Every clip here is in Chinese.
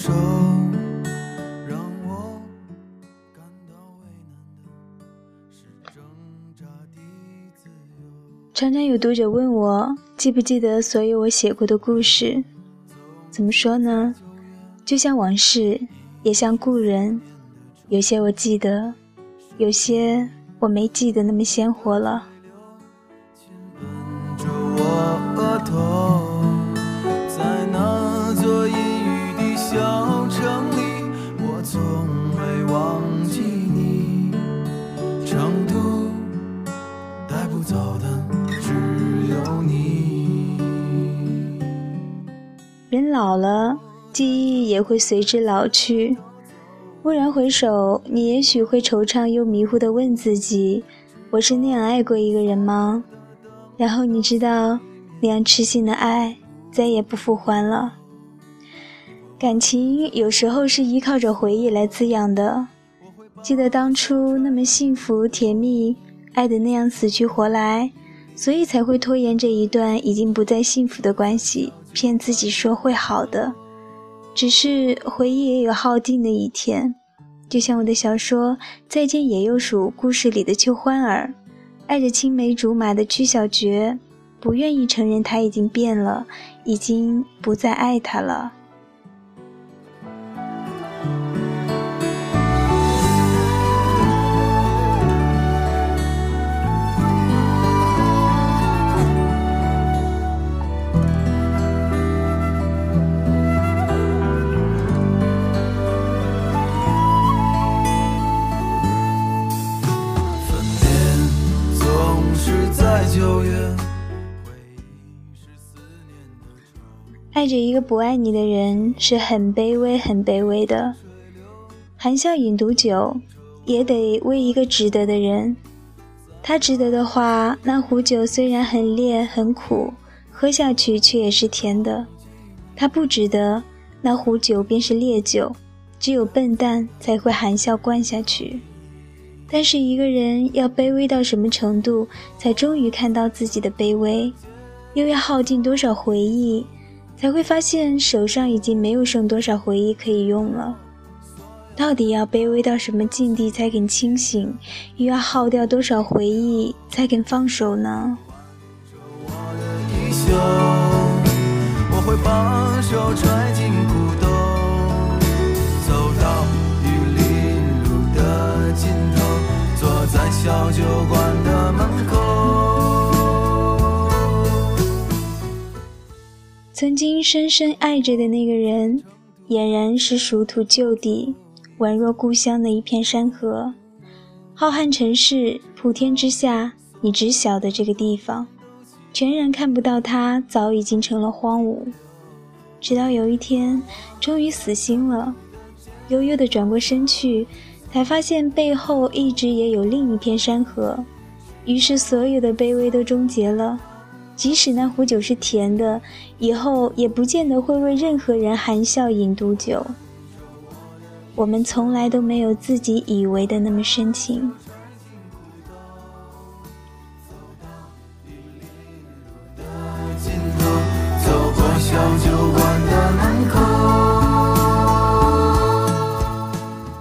手，让我感到为难的是挣扎的自由。常常有读者问我，记不记得所有我写过的故事？怎么说呢？就像往事，也像故人，有些我记得，有些我没记得那么鲜活了。吻着我额头，人老了，记忆也会随之老去。蓦然回首，你也许会惆怅又迷糊地问自己：“我是那样爱过一个人吗？”然后你知道，那样痴心的爱再也不复还了。感情有时候是依靠着回忆来滋养的。记得当初那么幸福甜蜜，爱的那样死去活来，所以才会拖延这一段已经不再幸福的关系，骗自己说会好的。只是回忆也有耗尽的一天，就像我的小说《再见野鼬鼠》故事里的秋欢儿，爱着青梅竹马的曲小绝，不愿意承认他已经变了，已经不再爱他了。九月，爱着一个不爱你的人是很卑微、很卑微的。含笑饮毒酒，也得为一个值得的人。他值得的话，那壶酒虽然很烈、很苦，喝下去却也是甜的。他不值得，那壶酒便是烈酒，只有笨蛋才会含笑灌下去。但是一个人要卑微到什么程度，才终于看到自己的卑微？又要耗尽多少回忆，才会发现手上已经没有剩多少回忆可以用了？到底要卑微到什么境地才肯清醒？又要耗掉多少回忆才肯放手呢？我的，我会把手揣小酒馆的门口。曾经深深爱着的那个人，俨然是熟土旧地，宛若故乡的一片山河。浩瀚城市，普天之下，你只晓得这个地方，全然看不到它早已经成了荒芜。直到有一天，终于死心了，悠悠地转过身去，才发现背后一直也有另一片山河。于是，所有的卑微都终结了。即使那壶酒是甜的，以后也不见得会为任何人含笑饮毒酒。我们从来都没有自己以为的那么深情。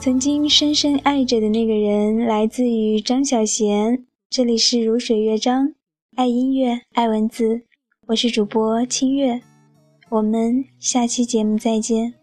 曾经深深爱着的那个人，来自于张小娴。这里是如水乐章，爱音乐，爱文字，我是主播清月。我们下期节目再见。